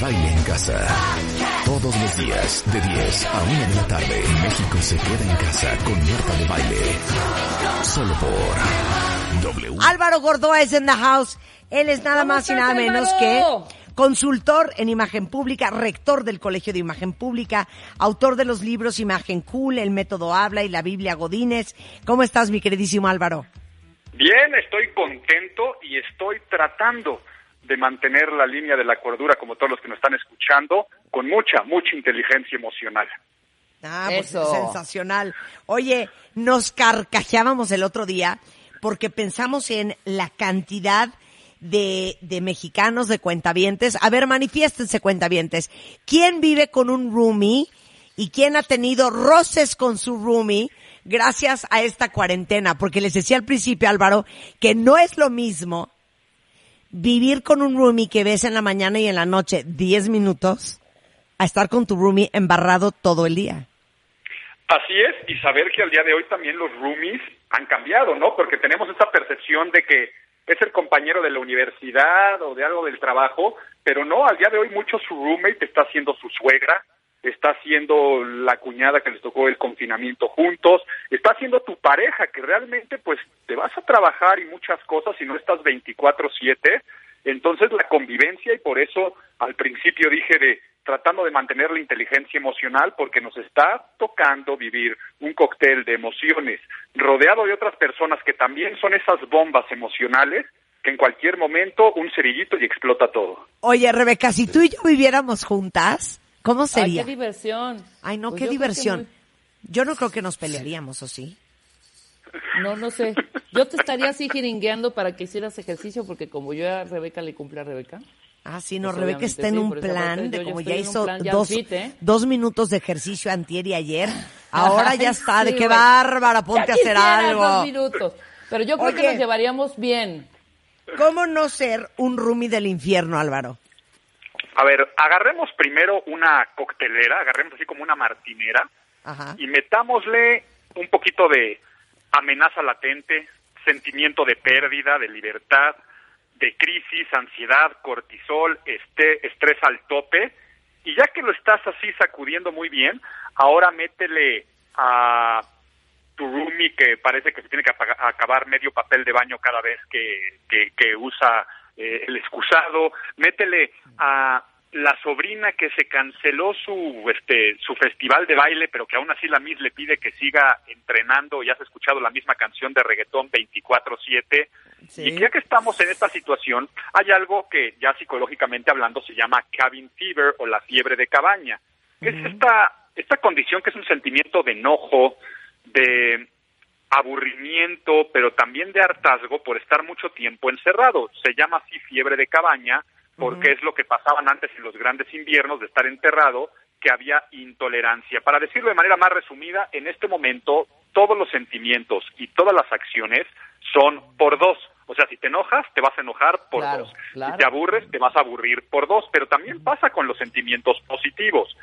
Baile en Casa. Todos los días, de 10 a 1 de la tarde, México se queda en casa con Marta de Baile. Solo por W. Álvaro Gordoa es en the house. Él es nada ¿Cómo más y nada menos que consultor en imagen pública, rector del Colegio de Imagen Pública, autor de los libros Imagen Cool, El Método Habla y la Biblia Godínez. ¿Cómo estás, mi queridísimo Álvaro? Bien, estoy contento y estoy tratando de mantener la línea de la cordura, como todos los que nos están escuchando, con mucha, mucha inteligencia emocional. Ah, pues Eso. sensacional. Oye, nos carcajeábamos el otro día porque pensamos en la cantidad de, de mexicanos, de cuentavientes. A ver, manifiéstense cuentavientes. ¿Quién vive con un roomie y quién ha tenido roces con su roomie gracias a esta cuarentena? Porque les decía al principio, Álvaro, que no es lo mismo vivir con un roomie que ves en la mañana y en la noche 10 minutos a estar con tu roomie embarrado todo el día. Así es, y saber que al día de hoy también los roomies han cambiado, ¿no? Porque tenemos esa percepción de que es el compañero de la universidad o de algo del trabajo, pero no, al día de hoy mucho su roommate está siendo su suegra, está siendo la cuñada que les tocó el confinamiento juntos, está siendo tu pareja que realmente pues te vas a trabajar y muchas cosas y no estás 24/7, entonces la convivencia y por eso al principio dije de tratando de mantener la inteligencia emocional porque nos está tocando vivir un cóctel de emociones rodeado de otras personas que también son esas bombas emocionales que en cualquier momento un cerillito y explota todo. Oye, Rebeca, si tú y yo viviéramos juntas, ¿cómo Ay, sería? qué diversión. Ay, no, Pues qué diversión. muy- Yo no creo que nos pelearíamos, ¿o sí? No, no sé. Yo te estaría así jeringueando para que hicieras ejercicio, porque como yo a Rebeca le cumple a Rebeca. Ah, sí, no, Pues Rebeca está en sí, un plan parte de ya como ya hizo plan ya dos, fit, ¿eh? dos minutos de ejercicio antier y ayer. Ahora ya Ay, está, de qué bárbara, ponte Ya a hacer algo. dos minutos. Pero yo creo Oye. que nos llevaríamos bien. ¿Cómo no ser un roomie del infierno, Álvaro? A ver, agarremos primero una coctelera, agarremos así como una martinera Ajá. y metámosle un poquito de amenaza latente, sentimiento de pérdida, de libertad, de crisis, ansiedad, cortisol, este, estrés al tope. Y ya que lo estás así sacudiendo muy bien, ahora métele a tu roomie que parece que se tiene que acabar medio papel de baño cada vez que, que, que usa eh, el excusado, métele a la sobrina que se canceló su este su festival de baile, pero que aún así la Miss le pide que siga entrenando y has escuchado la misma canción de reggaetón 24/7. Sí. Y ya que estamos en esta situación, hay algo que ya psicológicamente hablando se llama cabin fever o la fiebre de cabaña, es esta esta condición que es un sentimiento de enojo, de aburrimiento, pero también de hartazgo por estar mucho tiempo encerrado. Se llama así fiebre de cabaña porque es lo que pasaban antes en los grandes inviernos de estar enterrado, que había intolerancia. Para decirlo de manera más resumida, en este momento todos los sentimientos y todas las acciones son por dos. O sea, si te enojas, te vas a enojar por Claro, dos. claro. Si te aburres, te vas a aburrir por dos. Pero también pasa con los sentimientos positivos.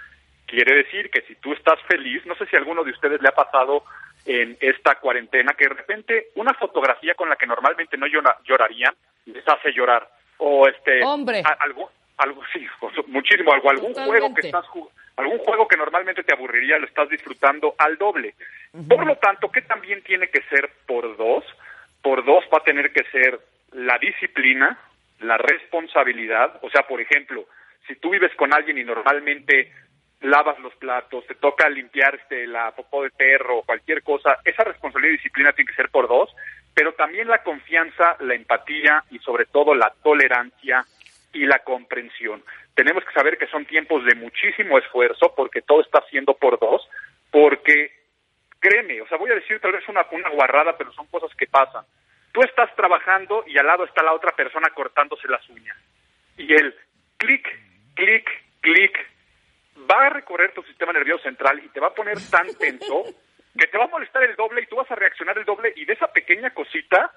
Quiere decir que si tú estás feliz, no sé si a alguno de ustedes le ha pasado en esta cuarentena, que de repente una fotografía con la que normalmente no llora- llorarían les hace llorar. O este. Hombre. a- algún, algo, sí, muchísimo, algo, algún Totalmente. juego que estás. Algún juego que normalmente te aburriría lo estás disfrutando al doble. Por lo tanto, ¿qué también tiene que ser por dos? Por dos va a tener que ser la disciplina, la responsabilidad. O sea, por ejemplo, si tú vives con alguien y normalmente lavas los platos, te toca limpiar este, la popó de perro, cualquier cosa, esa responsabilidad y disciplina tiene que ser por dos, pero también la confianza, la empatía y sobre todo la tolerancia y la comprensión. Tenemos que saber que son tiempos de muchísimo esfuerzo porque todo está siendo por dos, porque créeme, o sea, voy a decir tal vez una, una guarrada, pero son cosas que pasan. Tú estás trabajando y al lado está la otra persona cortándose las uñas. Y él, clic, clic, clic, va a recorrer tu sistema nervioso central y te va a poner tan tenso que te va a molestar el doble y tú vas a reaccionar el doble y de esa pequeña cosita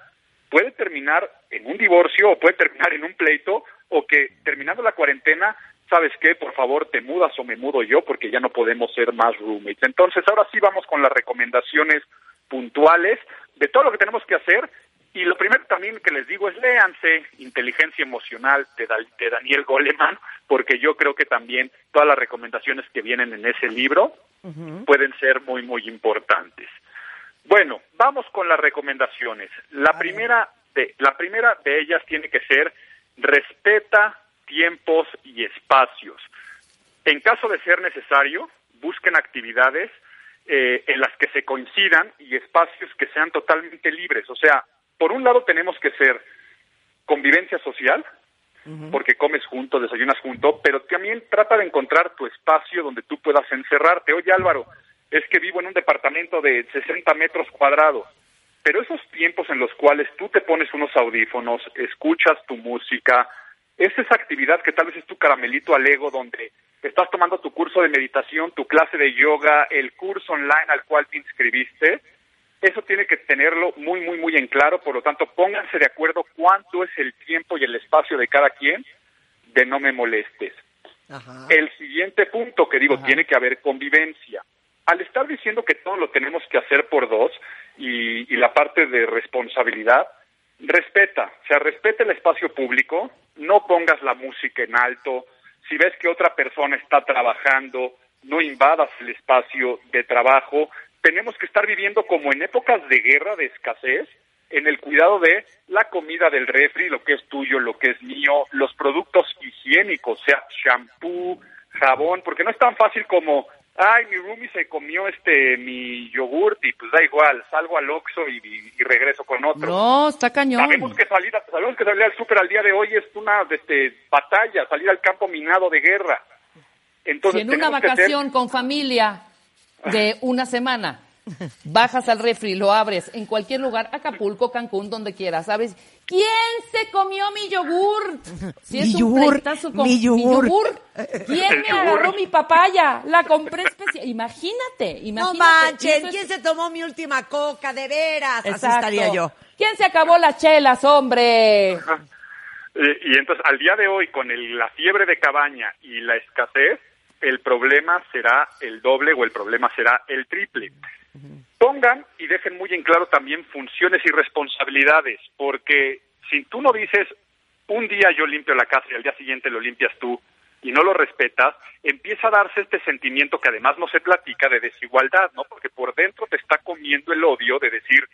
puede terminar en un divorcio o puede terminar en un pleito o que terminando la cuarentena, ¿sabes qué? Por favor, te mudas o me mudo yo porque ya no podemos ser más roommates. Entonces, ahora sí vamos con las recomendaciones puntuales de todo lo que tenemos que hacer Y lo primero también que les digo es léanse Inteligencia Emocional de, de Daniel Goleman, porque yo creo que también todas las recomendaciones que vienen en ese libro pueden ser muy, muy importantes. Bueno, vamos con las recomendaciones. La primera de, la primera de ellas tiene que ser respeta tiempos y espacios. En caso de ser necesario, busquen actividades eh, en las que se coincidan y espacios que sean totalmente libres. O sea, por un lado tenemos que ser convivencia social, porque comes junto, desayunas junto, pero también trata de encontrar tu espacio donde tú puedas encerrarte. Oye Álvaro, es que vivo en un departamento de 60 metros cuadrados, pero esos tiempos en los cuales tú te pones unos audífonos, escuchas tu música, es esa actividad que tal vez es tu caramelito al ego donde estás tomando tu curso de meditación, tu clase de yoga, el curso online al cual te inscribiste, eso tiene que tenerlo muy, muy, muy en claro, por lo tanto, pónganse de acuerdo cuánto es el tiempo y el espacio de cada quien de no me molestes. El siguiente punto que digo, tiene que haber convivencia. Al estar diciendo que todo lo tenemos que hacer por dos y, y la parte de responsabilidad, respeta, o sea, respeta el espacio público, no pongas la música en alto, si ves que otra persona está trabajando, no invadas el espacio de trabajo, tenemos que estar viviendo como en épocas de guerra, de escasez, en el cuidado de la comida del refri, lo que es tuyo, lo que es mío, los productos higiénicos, sea shampoo, jabón, porque no es tan fácil como, ay, mi roomie se comió este mi yogurt y pues da igual, salgo al Oxxo y, regreso con otro. No, está cañón. Sabemos que salir, sabemos que salir al súper al día de hoy es una este, batalla, salir al campo minado de guerra. Entonces, si en una vacación con familia de una semana. Bajas al refri, lo abres en cualquier lugar, Acapulco, Cancún, donde quieras, ¿sabes? ¿Quién se comió mi yogur? Si es mi, yogur, mi, yogur. ¿Quién me agarró mi papaya? La compré especial. Imagínate, imagínate. No manchen, ¿quién se tomó mi última coca? De veras. Así estaría yo. ¿Quién se acabó las chelas, hombre? Y, entonces, al día de hoy, con la fiebre de cabaña y la escasez, el problema será el doble o el problema será el triple. Pongan y dejen muy en claro también funciones y responsabilidades, porque si tú no dices un día yo limpio la casa y al día siguiente lo limpias tú y no lo respetas, empieza a darse este sentimiento que además no se platica de desigualdad, ¿no? Porque por dentro te está comiendo el odio de decir,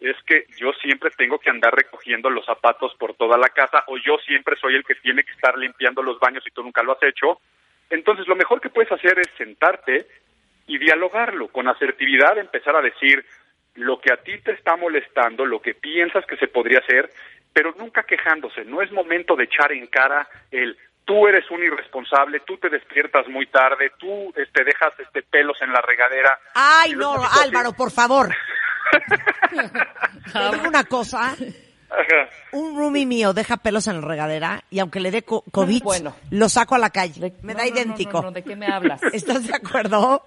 es que yo siempre tengo que andar recogiendo los zapatos por toda la casa o yo siempre soy el que tiene que estar limpiando los baños y tú nunca lo has hecho entonces, lo mejor que puedes hacer es sentarte y dialogarlo con asertividad, empezar a decir lo que a ti te está molestando, lo que piensas que se podría hacer, pero nunca quejándose. No es momento de echar en cara el tú eres un irresponsable, tú te despiertas muy tarde, tú te este, dejas este pelos en la regadera. Ay, no, Álvaro, por favor. te digo una cosa, un roomie mío deja pelos en la regadera y aunque le dé COVID, lo saco a la calle. Me da idéntico. ¿De qué me hablas? ¿Estás de acuerdo?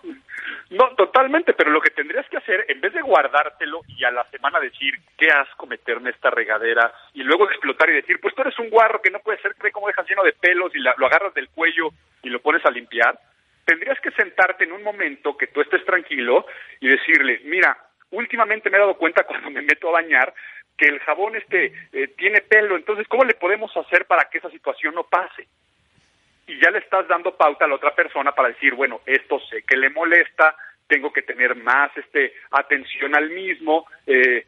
No, totalmente, pero lo que tendrías que hacer, en vez de guardártelo y a la semana decir, qué asco meterme esta regadera, y luego explotar y decir, pues tú eres un guarro que no puede ser, cree cómo dejas lleno de pelos y lo agarras del cuello y lo pones a limpiar, tendrías que sentarte en un momento que tú estés tranquilo y decirle, mira, últimamente me he dado cuenta cuando me meto a bañar que el jabón este eh, tiene pelo, entonces ¿cómo le podemos hacer para que esa situación no pase? Y ya le estás dando pauta a la otra persona para decir, bueno, esto sé que le molesta, tengo que tener más este atención al mismo, eh,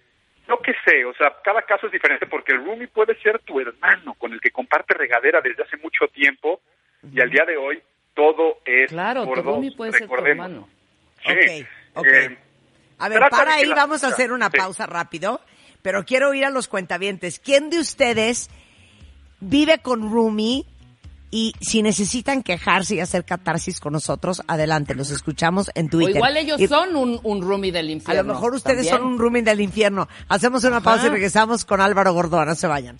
no que sé, o sea, cada caso es diferente porque el roomie puede ser tu hermano con el que comparte regadera desde hace mucho tiempo y al día de hoy todo es claro, tu roomie puede ser tu hermano. Sí. Eh, a ver, para ahí vamos a hacer una pausa rápido pero quiero ir a los cuentavientes. ¿Quién de ustedes vive con Rumi y si necesitan quejarse y hacer catarsis con nosotros, adelante, los escuchamos en Twitter. O igual ellos son un, un roomie del infierno. A lo mejor ustedes son un roomie del infierno. Hacemos una pausa y regresamos con Álvaro Gordón. No se vayan.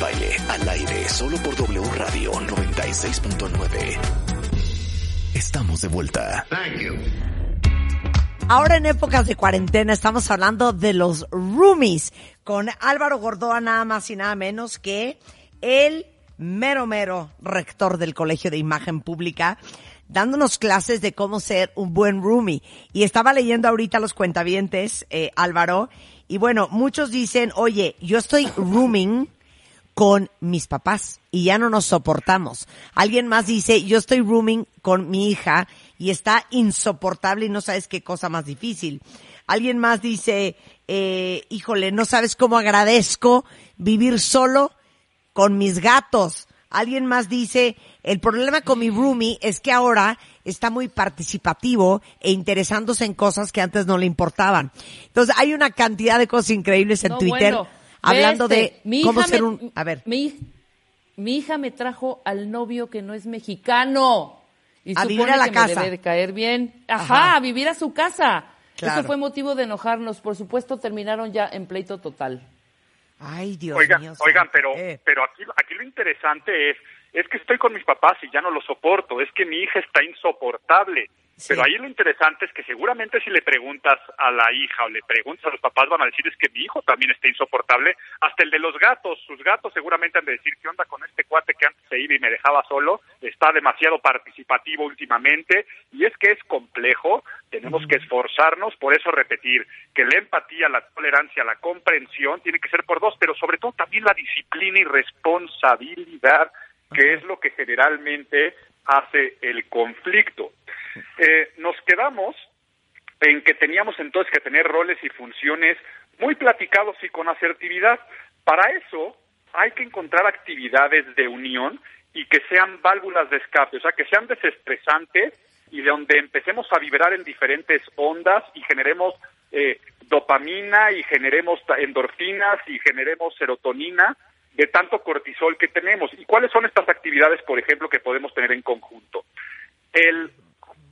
Baile, al aire, solo por W Radio 96.9. Estamos de vuelta. Ahora en épocas de cuarentena estamos hablando de los roomies con Álvaro Gordoa nada más y nada menos que el mero mero rector del Colegio de Imagen Pública dándonos clases de cómo ser un buen roomie. Y estaba leyendo ahorita los cuentavientes, eh, Álvaro, y bueno, muchos dicen, oye, yo estoy rooming con mis papás y ya no nos soportamos. Alguien más dice, yo estoy rooming con mi hija y está insoportable y no sabes qué cosa más difícil. Alguien más dice, eh, híjole, no sabes cómo agradezco vivir solo con mis gatos. Alguien más dice, el problema con mi roomie es que ahora está muy participativo e interesándose en cosas que antes no le importaban. Entonces hay una cantidad de cosas increíbles en Twitter hablando de este, cómo ser un... A ver. Mi, hija me trajo al novio que no es mexicano. Y a vivir a la que casa. Me debe de caer bien. Ajá, a vivir a su casa. Eso fue motivo de enojarnos. Por supuesto, terminaron ya en pleito total. Ay, Dios oigan, mío. Oigan, pero, pero aquí, aquí lo interesante es es que estoy con mis papás y ya no lo soporto, es que mi hija está insoportable. Pero ahí lo interesante es que seguramente si le preguntas a la hija o le preguntas a los papás van a decir es que mi hijo también está insoportable, hasta el de los gatos, sus gatos seguramente han de decir qué onda con este cuate que antes se iba y me dejaba solo, está demasiado participativo últimamente y es que es complejo, tenemos que esforzarnos, por eso repetir que la empatía, la tolerancia, la comprensión tiene que ser por dos, pero sobre todo también la disciplina y responsabilidad que es lo que generalmente hace el conflicto. Eh, nos quedamos en que teníamos entonces que tener roles y funciones muy platicados y con asertividad. Para eso hay que encontrar actividades de unión y que sean válvulas de escape, o sea, que sean desestresantes y de donde empecemos a vibrar en diferentes ondas y generemos eh, dopamina y generemos endorfinas y generemos serotonina de tanto cortisol que tenemos. ¿Y cuáles son estas actividades, por ejemplo, que podemos tener en conjunto? El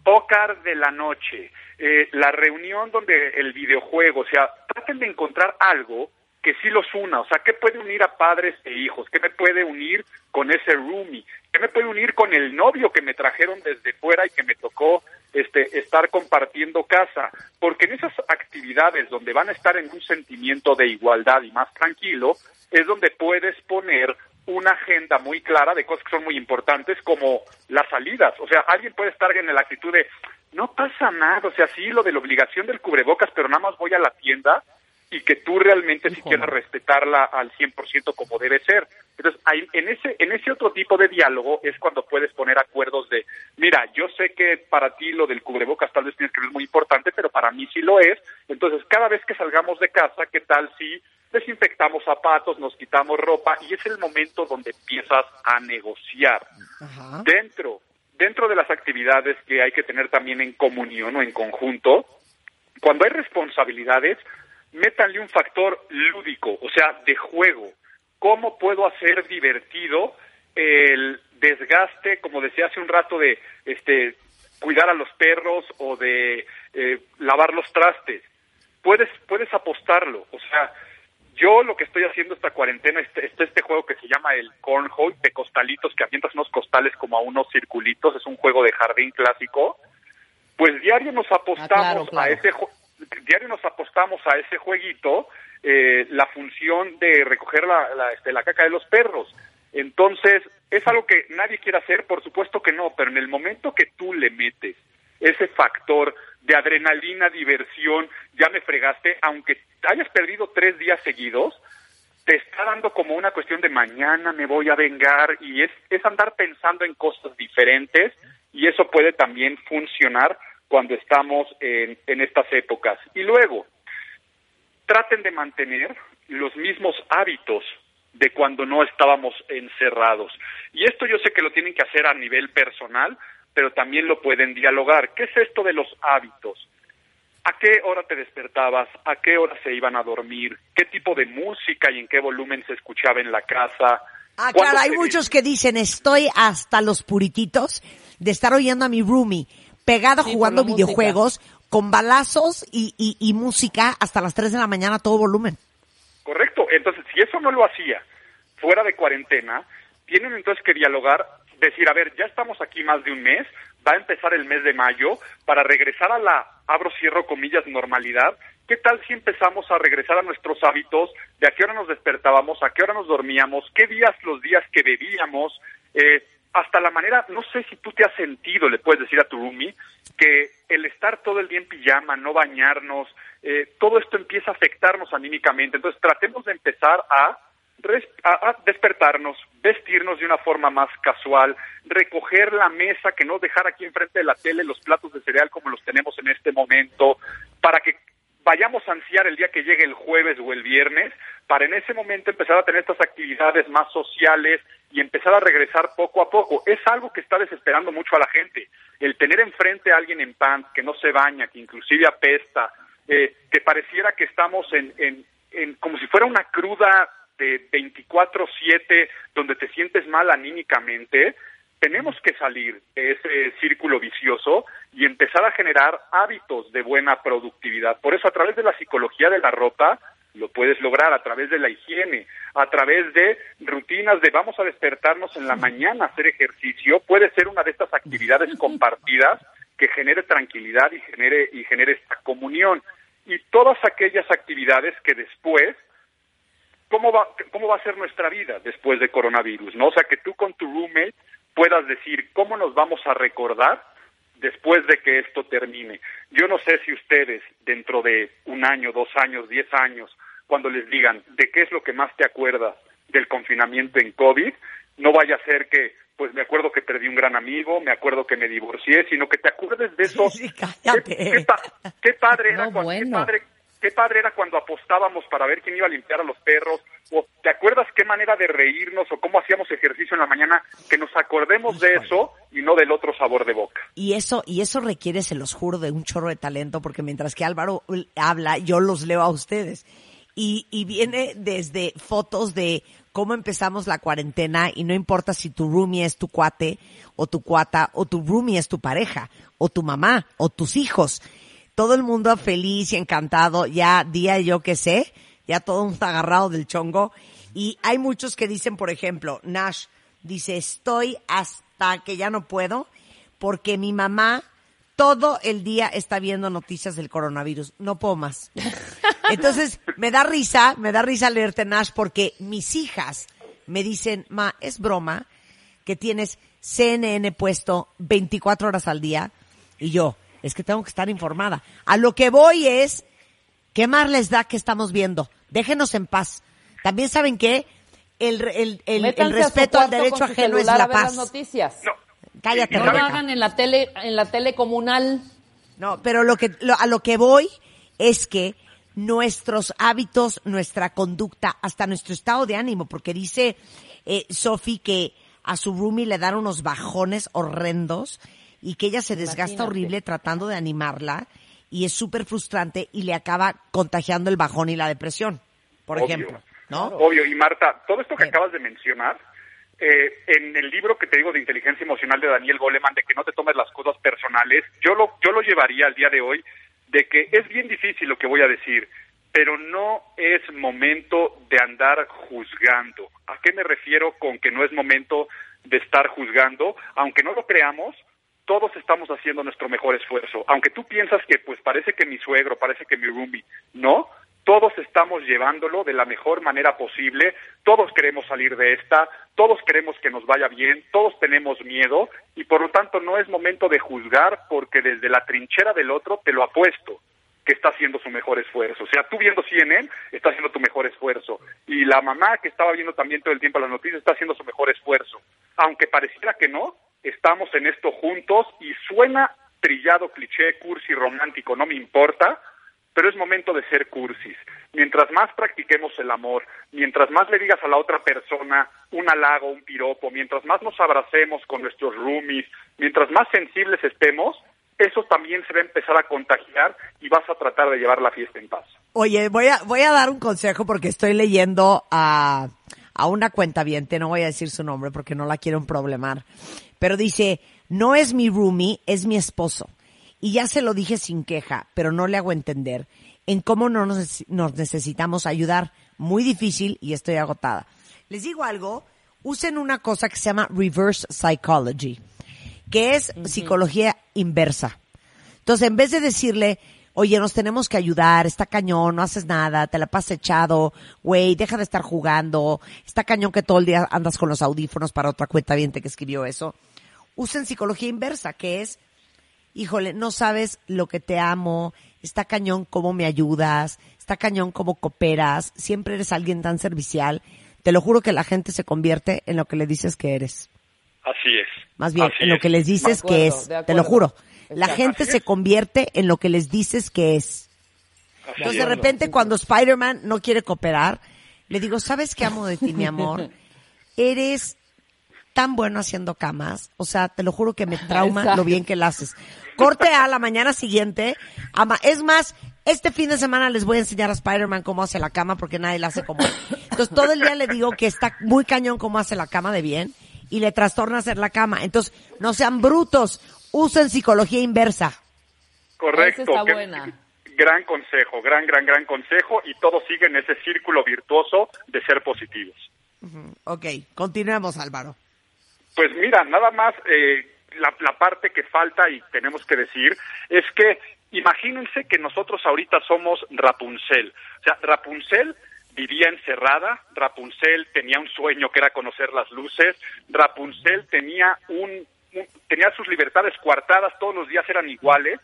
pócar de la noche, eh, la reunión donde el videojuego, o sea, traten de encontrar algo que sí los una, o sea, ¿qué puede unir a padres e hijos? ¿Qué me puede unir con ese roomie? ¿Qué me puede unir con el novio que me trajeron desde fuera y que me tocó este, estar compartiendo casa? Porque en esas actividades donde van a estar en un sentimiento de igualdad y más tranquilo, es donde puedes poner una agenda muy clara de cosas que son muy importantes como las salidas. O sea, alguien puede estar en la actitud de, no pasa nada, o sea, sí, lo de la obligación del cubrebocas, pero nada más voy a la tienda y que tú realmente si quieras respetarla al 100% como debe ser. Entonces, ahí, en ese en ese otro tipo de diálogo es cuando puedes poner acuerdos de, mira, yo sé que para ti lo del cubrebocas tal vez tienes que ver muy importante, pero para mí sí lo es. Entonces, cada vez que salgamos de casa, ¿qué tal si desinfectamos zapatos, nos quitamos ropa y es el momento donde empiezas a negociar. Dentro dentro de las actividades que hay que tener también en comunión o en conjunto, cuando hay responsabilidades, métanle un factor lúdico, o sea, de juego. ¿Cómo puedo hacer divertido el desgaste, como decía hace un rato, de este cuidar a los perros o de eh, lavar los trastes? Puedes, puedes apostarlo, o sea, yo lo que estoy haciendo esta cuarentena es este, este, juego que se llama el cornhole de costalitos que avientas unos costales como a unos circulitos, es un juego de jardín clásico. Pues diario nos apostamos ah, a ese diario nos apostamos a ese jueguito eh, la función de recoger la, la, este, la caca de los perros. Entonces, ¿es algo que nadie quiere hacer? Por supuesto que no, pero en el momento que tú le metes ese factor de adrenalina, diversión, ya me fregaste, aunque hayas perdido tres días seguidos, te está dando como una cuestión de mañana me voy a vengar y es, es andar pensando en cosas diferentes y eso puede también funcionar cuando estamos en, en estas épocas. Y luego, traten de mantener los mismos hábitos de cuando no estábamos encerrados. Y esto yo sé que lo tienen que hacer a nivel personal, pero también lo pueden dialogar. ¿Qué es esto de los hábitos? ¿A qué hora te despertabas? ¿A qué hora se iban a dormir? ¿Qué tipo de música y en qué volumen se escuchaba en la casa? Ah, claro, hay muchos que dicen, estoy hasta los purititos de estar oyendo a mi roomie pegado jugando videojuegos con balazos y, y, y música hasta las 3 de la mañana a todo volumen. Correcto. Entonces, si eso no lo hacía fuera de cuarentena, tienen entonces que dialogar decir, a ver, ya estamos aquí más de un mes, va a empezar el mes de mayo, para regresar a la, abro, cierro comillas, normalidad, ¿qué tal si empezamos a regresar a nuestros hábitos de a qué hora nos despertábamos, a qué hora nos dormíamos, qué días los días que bebíamos, eh, hasta la manera, no sé si tú te has sentido, le puedes decir a tu roomie, que el estar todo el día en pijama, no bañarnos, eh, todo esto empieza a afectarnos anímicamente. Entonces tratemos de empezar a, a, despertarnos, vestirnos de una forma más casual, recoger la mesa, que no dejar aquí enfrente de la tele los platos de cereal como los tenemos en este momento, para que vayamos a ansiar el día que llegue el jueves o el viernes, para en ese momento empezar a tener estas actividades más sociales y empezar a regresar poco a poco. Es algo que está desesperando mucho a la gente. El tener enfrente a alguien en pants, que no se baña, que inclusive apesta, eh, que pareciera que estamos en, en, en como si fuera una cruda de 24/7 donde te sientes mal anímicamente, tenemos que salir de ese círculo vicioso y empezar a generar hábitos de buena productividad. Por eso a través de la psicología de la ropa lo puedes lograr a través de la higiene, a través de rutinas de vamos a despertarnos en la mañana a hacer ejercicio, puede ser una de estas actividades compartidas que genere tranquilidad y genere y genere esta comunión y todas aquellas actividades que después ¿cómo va, cómo va a ser nuestra vida después de coronavirus? ¿no? O sea, que tú con tu roommate puedas decir cómo nos vamos a recordar después de que esto termine. Yo no sé si ustedes dentro de un año, dos años, diez años, cuando les digan de qué es lo que más te acuerdas del confinamiento en COVID, no vaya a ser que, pues me acuerdo que perdí un gran amigo, me acuerdo que me divorcié, sino que te acuerdes de eso. Sí, cállate. ¿Qué, padre era cuando, qué padre qué padre era cuando apostábamos para ver quién iba a limpiar a los perros, o te acuerdas qué manera de reírnos o cómo hacíamos ejercicio en la mañana, que nos acordemos de eso y no del otro sabor de boca. Y eso, y eso requiere, se los juro, de un chorro de talento, porque mientras que Álvaro habla, yo los leo a ustedes. Y, y viene desde fotos de cómo empezamos la cuarentena y no importa si tu roomie es tu cuate o tu cuata o tu roomie es tu pareja o tu mamá o tus hijos todo el mundo feliz y encantado, ya día yo que sé, ya todo un agarrado del chongo. Y hay muchos que dicen, por ejemplo, Nash dice, estoy hasta que ya no puedo porque mi mamá todo el día está viendo noticias del coronavirus. No puedo más. Entonces, me da risa, me da risa leerte Nash porque mis hijas me dicen, ma, es broma que tienes CNN puesto 24 horas al día. Y yo, es que tengo que estar informada. A lo que voy es, ¿qué más les da que estamos viendo? Déjenos en paz. También saben que el, el, el, respeto al derecho ajeno es la paz. noticias. No. Cállate. No lo hagan en la tele, en la tele comunal. No, pero lo que, a lo que voy es que nuestros hábitos, nuestra conducta, hasta nuestro estado de ánimo, porque dice eh, Sofi que a su roomie le dan unos bajones horrendos y que ella se desgasta horrible tratando de animarla y es súper frustrante y le acaba contagiando el bajón y la depresión, por ejemplo. ¿no? Obvio, y Marta, todo esto que acabas de mencionar, eh, en el libro que te digo de inteligencia emocional de Daniel Goleman, de que no te tomes las cosas personales, yo lo, yo lo llevaría al día de hoy de que es bien difícil lo que voy a decir, pero no es momento de andar juzgando. ¿A qué me refiero con que no es momento de estar juzgando? Aunque no lo creamos, todos estamos haciendo nuestro mejor esfuerzo. Aunque tú piensas que pues parece que mi suegro, parece que mi roomie, no, todos estamos llevándolo de la mejor manera posible, todos queremos salir de esta, todos queremos que nos vaya bien, todos tenemos miedo y por lo tanto no es momento de juzgar porque desde la trinchera del otro te lo apuesto que está haciendo su mejor esfuerzo. O sea, tú viendo CNN está haciendo tu mejor esfuerzo. Y la mamá que estaba viendo también todo el tiempo las noticias está haciendo su mejor esfuerzo. Aunque pareciera que no, estamos en esto juntos y suena trillado, cliché, cursi, romántico, no me importa, pero es momento de ser cursis. Mientras más practiquemos el amor, mientras más le digas a la otra persona un halago, un piropo, mientras más nos abracemos con nuestros roomies, mientras más sensibles estemos, eso también se va a empezar a contagiar y vas a tratar de llevar la fiesta en paz. Oye, voy a, voy a dar un consejo porque estoy leyendo a, a una cuenta no voy a decir su nombre porque no la quiero problemar, pero dice, no es mi roomie, es mi esposo. Y ya se lo dije sin queja, pero no le hago entender en cómo no nos, necesitamos ayudar. Muy difícil y estoy agotada. Les digo algo, usen una cosa que se llama reverse psychology, que es psicología inversa. Entonces, en vez de decirle, oye, nos tenemos que ayudar, está cañón, no haces nada, te la pasas echado, güey, deja de estar jugando, está cañón que todo el día andas con los audífonos para otra cuenta viente que escribió eso. Usen psicología inversa, que es, híjole, no sabes lo que te amo, está cañón cómo me ayudas, está cañón cómo cooperas, siempre eres alguien tan servicial. Te lo juro que la gente se convierte en lo que le dices que eres. Así es. Más bien, en lo que les dices que es. Te lo juro. La gente se convierte en lo que les dices que es. Entonces, de repente, cuando Spider-Man no quiere cooperar, le digo, ¿sabes qué amo de ti, mi amor? Eres tan bueno haciendo camas. O sea, te lo juro que me trauma lo bien que la haces. Corte a la mañana siguiente. Ama, es más, este fin de semana les voy a enseñar a Spider-Man cómo hace la cama porque nadie la hace como él. Entonces todo el día le digo que está muy cañón cómo hace la cama de bien y le trastorna hacer la cama. Entonces, no sean brutos, usen psicología inversa. Correcto. Esa está buena. Gran consejo, gran, gran, gran consejo y todos siguen ese círculo virtuoso de ser positivos. Ok, continuemos Álvaro. Pues mira, nada más eh, la, la parte que falta y tenemos que decir es que imagínense que nosotros ahorita somos Rapunzel. O sea, Rapunzel vivía encerrada, Rapunzel tenía un sueño que era conocer las luces, Rapunzel tenía un, un- tenía sus libertades coartadas, todos los días eran iguales,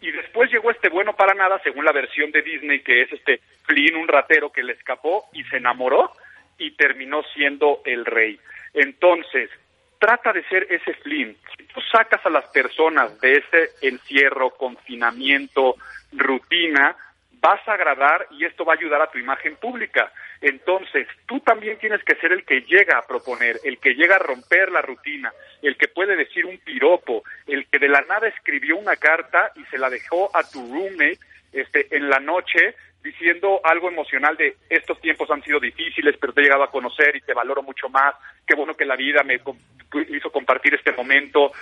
y después llegó este bueno para nada, según la versión de Disney, que es este Flynn, un ratero que le escapó y se enamoró y terminó siendo el rey. Entonces, trata de ser ese Flynn. Si tú sacas a las personas de ese encierro, confinamiento, rutina, vas a agradar y esto va a ayudar a tu imagen pública. Entonces, tú también tienes que ser el que llega a proponer, el que llega a romper la rutina, el que puede decir un piropo, el que de la nada escribió una carta y se la dejó a tu roommate este, en la noche diciendo algo emocional de estos tiempos han sido difíciles, pero te he llegado a conocer y te valoro mucho más, qué bueno que la vida me hizo compartir este momento.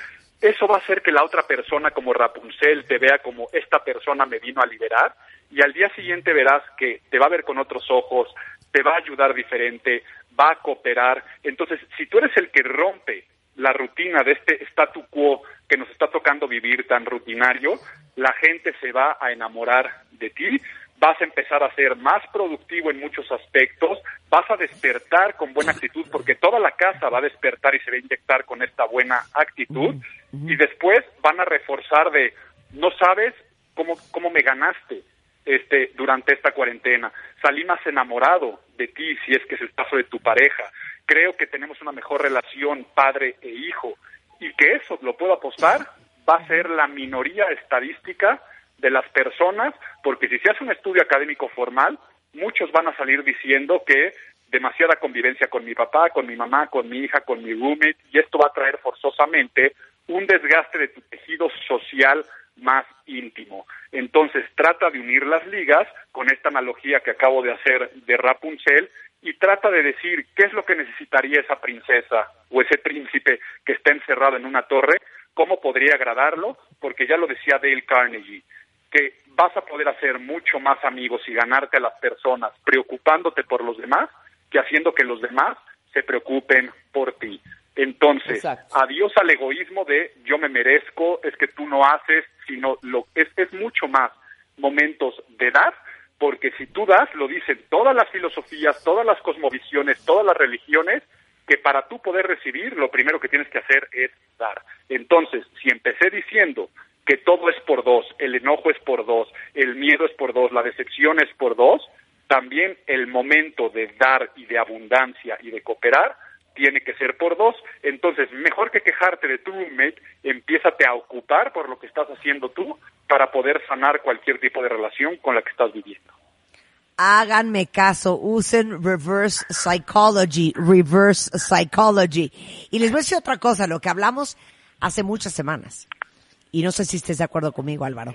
Eso va a hacer que la otra persona como Rapunzel te vea como esta persona me vino a liberar y al día siguiente verás que te va a ver con otros ojos, te va a ayudar diferente, va a cooperar. Entonces, si tú eres el que rompe la rutina de este statu quo que nos está tocando vivir tan rutinario, la gente se va a enamorar de ti, vas a empezar a ser más productivo en muchos aspectos, vas a despertar con buena actitud porque toda la casa va a despertar y se va a inyectar con esta buena actitud y después van a reforzar de no sabes cómo cómo me ganaste este durante esta cuarentena. Salí más enamorado de ti si es que es el caso de tu pareja. Creo que tenemos una mejor relación padre e hijo y que eso lo puedo apostar va a ser la minoría estadística de las personas, porque si se hace un estudio académico formal, muchos van a salir diciendo que demasiada convivencia con mi papá, con mi mamá, con mi hija, con mi roommate, y esto va a traer forzosamente un desgaste de tu tejido social más íntimo. Entonces trata de unir las ligas con esta analogía que acabo de hacer de Rapunzel y trata de decir qué es lo que necesitaría esa princesa o ese príncipe que está encerrado en una torre, cómo podría agradarlo, porque ya lo decía Dale Carnegie, que vas a poder hacer mucho más amigos y ganarte a las personas preocupándote por los demás que haciendo que los demás se preocupen por ti. Entonces, Exacto. adiós al egoísmo de yo me merezco, es que tú no haces, sino lo es, es mucho más momentos de dar, porque si tú das, lo dicen todas las filosofías, todas las cosmovisiones, todas las religiones, que para tú poder recibir, lo primero que tienes que hacer es dar. Entonces, si empecé diciendo que todo es por dos, el enojo es por dos, el miedo es por dos, la decepción es por dos, también el momento de dar y de abundancia y de cooperar tiene que ser por dos. Entonces, mejor que quejarte de tu roommate, empiézate a ocupar por lo que estás haciendo tú para poder sanar cualquier tipo de relación con la que estás viviendo. Háganme caso, usen reverse psychology, reverse psychology. Y les voy a decir otra cosa, lo que hablamos hace muchas semanas. Y no sé si estés de acuerdo conmigo, Álvaro.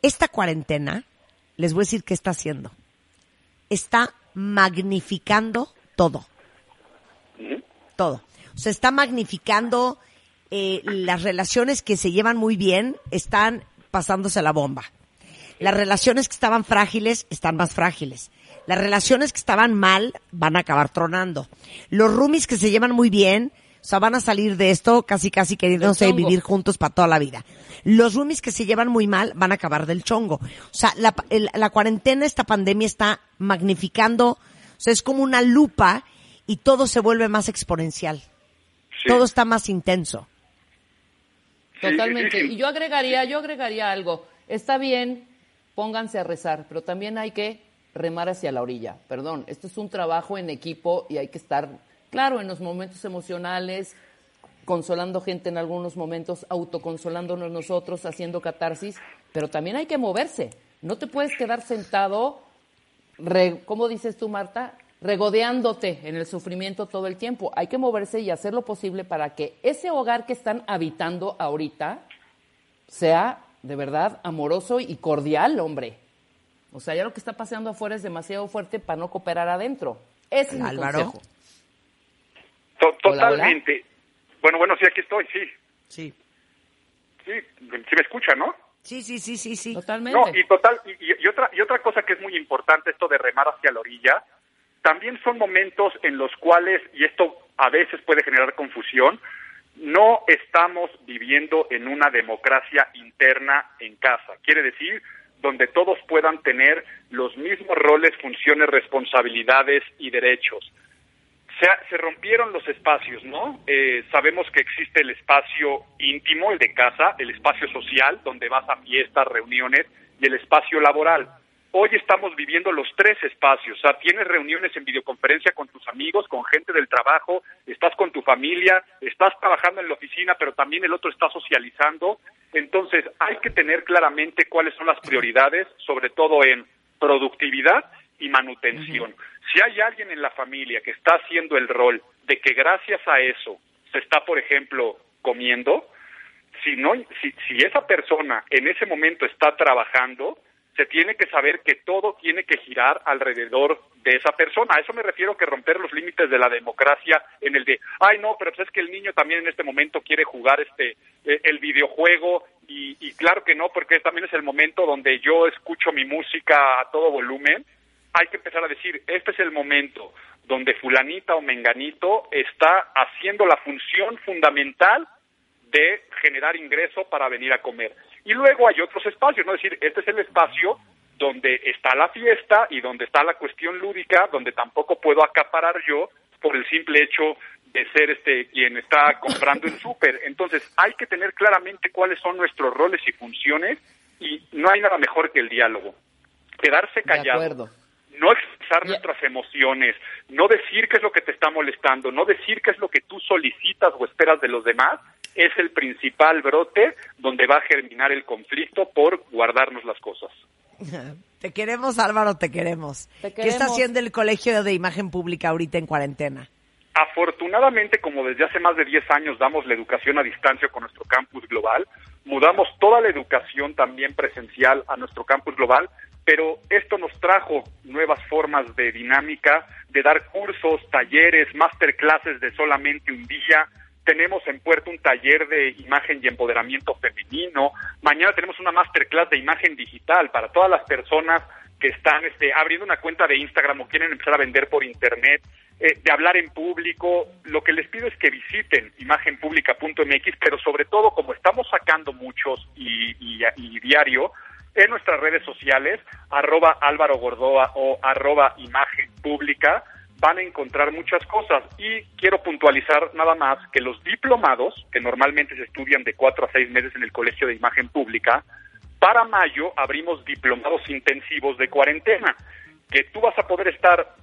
Esta cuarentena, les voy a decir qué está haciendo. Está magnificando todo. Todo. O sea, está magnificando eh, las relaciones que se llevan muy bien, están pasándose la bomba. Las relaciones que estaban frágiles están más frágiles. Las relaciones que estaban mal van a acabar tronando. Los roomies que se llevan muy bien O sea, van a salir de esto casi casi queriéndose vivir juntos para toda la vida. Los roomies que se llevan muy mal van a acabar del chongo. O sea, la, el- la cuarentena, esta pandemia está magnificando, o sea, es como una lupa y todo se vuelve más exponencial. Sí. Todo está más intenso. Totalmente. Y yo agregaría, yo agregaría algo. Está bien, pónganse a rezar, pero también hay que remar hacia la orilla. Perdón, esto es un trabajo en equipo y hay que estar, claro, en los momentos emocionales, consolando gente en algunos momentos, autoconsolándonos nosotros, haciendo catarsis, pero también hay que moverse. No te puedes quedar sentado, re- ¿cómo dices tú, Marta? Regodeándote en el sufrimiento todo el tiempo. Hay que moverse y hacer lo posible para que ese hogar que están habitando ahorita sea de verdad amoroso y cordial, hombre. O sea, ya lo que está pasando afuera es demasiado fuerte para no cooperar adentro. Ese es mi Álvaro. consejo. To- Hola, hola. totalmente. Bueno, bueno, sí, aquí estoy, sí. Sí. Sí, sí me escucha, ¿no? Sí, sí, sí, sí, sí. Totalmente. No, y total, y, y- y otra, y otra cosa que es muy importante, esto de remar hacia la orilla, también son momentos en los cuales, y esto a veces puede generar confusión, no estamos viviendo en una democracia interna en casa. Quiere decir, donde todos puedan tener los mismos roles, funciones, responsabilidades y derechos se, se rompieron los espacios, ¿no? Eh, sabemos que existe el espacio íntimo, el de casa, el espacio social, donde vas a fiestas, reuniones, y el espacio laboral. Hoy estamos viviendo los tres espacios, o sea, tienes reuniones en videoconferencia con tus amigos, con gente del trabajo, estás con tu familia, estás trabajando en la oficina, pero también el otro está socializando. Entonces, hay que tener claramente cuáles son las prioridades, sobre todo en productividad y manutención. Si hay alguien en la familia que está haciendo el rol de que gracias a eso se está, por ejemplo, comiendo, si no, si, si esa persona en ese momento está trabajando, se tiene que saber que todo tiene que girar alrededor de esa persona. A eso me refiero que romper los límites de la democracia en el de, ay no, pero pues es que el niño también en este momento quiere jugar este eh, el videojuego y, y claro que no, porque también es el momento donde yo escucho mi música a todo volumen. Hay que empezar a decir, este es el momento donde fulanita o menganito está haciendo la función fundamental de generar ingreso para venir a comer. Y luego hay otros espacios, ¿no? Es decir, este es el espacio donde está la fiesta y donde está la cuestión lúdica, donde tampoco puedo acaparar yo por el simple hecho de ser este quien está comprando el súper. Entonces, hay que tener claramente cuáles son nuestros roles y funciones y no hay nada mejor que el diálogo. Quedarse De callado, acuerdo. No expresar nuestras emociones, no decir qué es lo que te está molestando, no decir qué es lo que tú solicitas o esperas de los demás, es el principal brote donde va a germinar el conflicto por guardarnos las cosas. Te queremos, Álvaro, te queremos. Te ¿Qué está haciendo el Colegio de Imagen Pública ahorita en cuarentena? Afortunadamente, como desde hace más de 10 años damos la educación a distancia con nuestro campus global, mudamos toda la educación también presencial a nuestro campus global, pero esto nos trajo nuevas formas de dinámica, de dar cursos, talleres, masterclasses de solamente un día. Tenemos en Puerto un taller de imagen y empoderamiento femenino. Mañana tenemos una masterclass de imagen digital para todas las personas que están este, abriendo una cuenta de Instagram o quieren empezar a vender por internet, eh, de hablar en público. Lo que les pido es que visiten imagenpublica.mx, pero sobre todo, como estamos sacando muchos y, y- y diario, en nuestras redes sociales, arroba Álvaro Gordoa o arroba Imagen Pública, van a encontrar muchas cosas. Y quiero puntualizar nada más que los diplomados, que normalmente se estudian de cuatro a seis meses en el Colegio de Imagen Pública, para mayo abrimos diplomados intensivos de cuarentena, que tú vas a poder estar,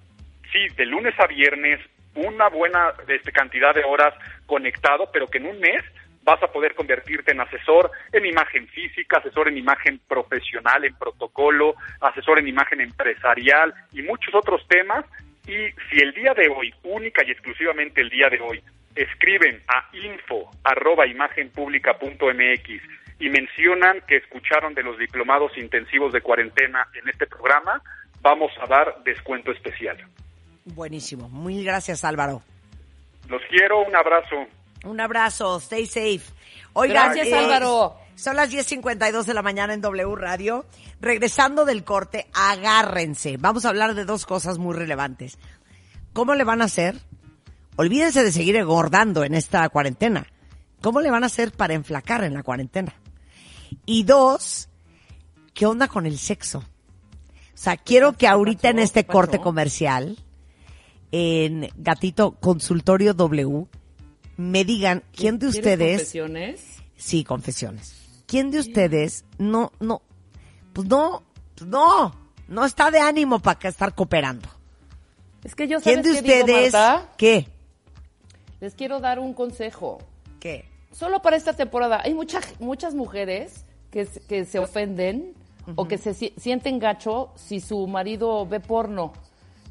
sí, de lunes a viernes, una buena este, cantidad de horas conectado, pero que en un mes vas a poder convertirte en asesor en imagen física, asesor en imagen profesional, en protocolo, asesor en imagen empresarial y muchos otros temas. Y si el día de hoy, única y exclusivamente el día de hoy, escriben a info arroba y mencionan que escucharon de los diplomados intensivos de cuarentena en este programa, vamos a dar descuento especial. Buenísimo. Muy gracias, Álvaro. Los quiero, un abrazo. Un abrazo, stay safe. Oigan, Gracias, Álvaro. Son las 10.52 de la mañana en W Radio. Regresando del corte, agárrense. Vamos a hablar de dos cosas muy relevantes. ¿Cómo le van a hacer? olvídense de seguir engordando en esta cuarentena. ¿Cómo le van a hacer para enflacar en la cuarentena? Y dos, ¿qué onda con el sexo? O sea, quiero que ahorita en este corte comercial, en Gatito Consultorio W, me digan quién de ustedes. confesiones? Sí, confesiones. ¿Quién de ustedes no, no, pues no, pues no, no está de ánimo para estar cooperando? Es que yo ¿Quién ¿sabes de digo, ustedes Marta? qué? Les quiero dar un consejo. ¿Qué? Solo para esta temporada. Hay muchas muchas mujeres que, se- que se ofenden o que se si- sienten gacho si su marido ve porno.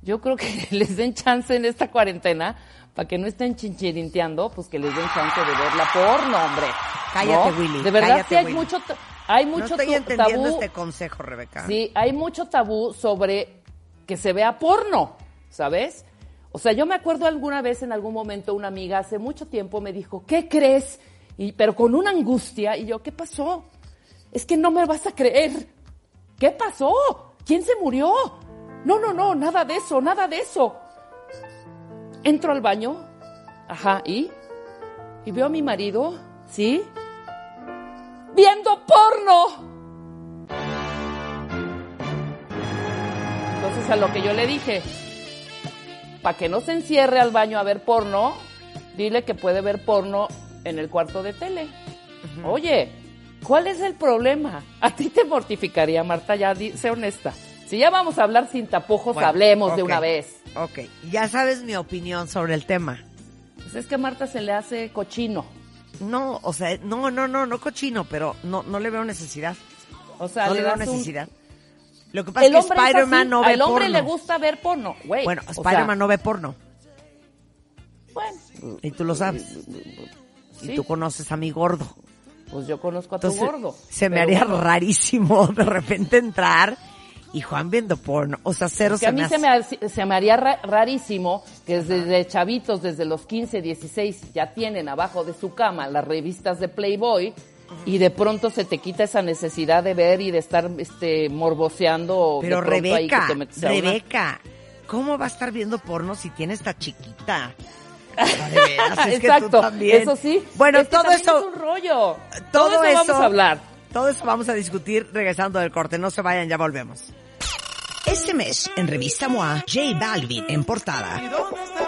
Yo creo que les den chance en esta cuarentena para que no estén chinchirinteando, pues que les den chance de ver la porno, hombre. Cállate, ¿No? Willy, De verdad, cállate, sí hay Willy. mucho, hay No mucho estoy tu- entendiendo tabú. este consejo, Rebeca. Sí, hay mucho tabú sobre que se vea porno, ¿sabes? O sea, yo me acuerdo alguna vez en algún momento una amiga hace mucho tiempo me dijo, ¿qué crees? Y, pero con una angustia, y yo, ¿qué pasó? Es que no me vas a creer. ¿Qué pasó? ¿Quién se murió? No, no, no, nada de eso, nada de eso. Entro al baño, ajá, ¿y? Y veo a mi marido, ¿sí? Viendo porno. Entonces a lo que yo le dije, para que no se encierre al baño a ver porno, dile que puede ver porno en el cuarto de tele. Oye, ¿cuál es el problema? A ti te mortificaría, Marta, ya di- sé honesta. Si ya vamos a hablar sin tapujos, Bueno, hablemos de una vez. Ok, ya sabes mi opinión sobre el tema. Pues es que a Marta se le hace cochino. No, o sea, no, no, no, no cochino, pero no, no le veo necesidad. O sea, no le le veo un- necesidad. Lo que pasa El es que Spider-Man no ve Al hombre porno. le gusta ver porno, güey. Bueno, O sea, Spider-Man no ve porno. Bueno, Y tú lo sabes. sí, Y tú conoces a mi gordo. pues yo conozco a tu gordo. se me Pero haría rarísimo de repente entrar y Juan viendo porno. O sea, cero Que a se mí me se me, se me haría ra- rarísimo que desde chavitos, desde los 15, 16, ya tienen abajo de su cama las revistas de Playboy y de pronto se te quita esa necesidad de ver y de estar este morboseando. Pero ahí que Rebeca, te a Rebeca, ¿cómo va a estar viendo porno si tiene esta chiquita? Veras, es que tú Exacto, también. eso sí. Bueno, es que todo eso, es un rollo. todo, Todo, eso vamos a hablar. Todo eso vamos a discutir regresando del corte. No se vayan, ya volvemos. Este mes, en Revista MOA, J Balvin en portada.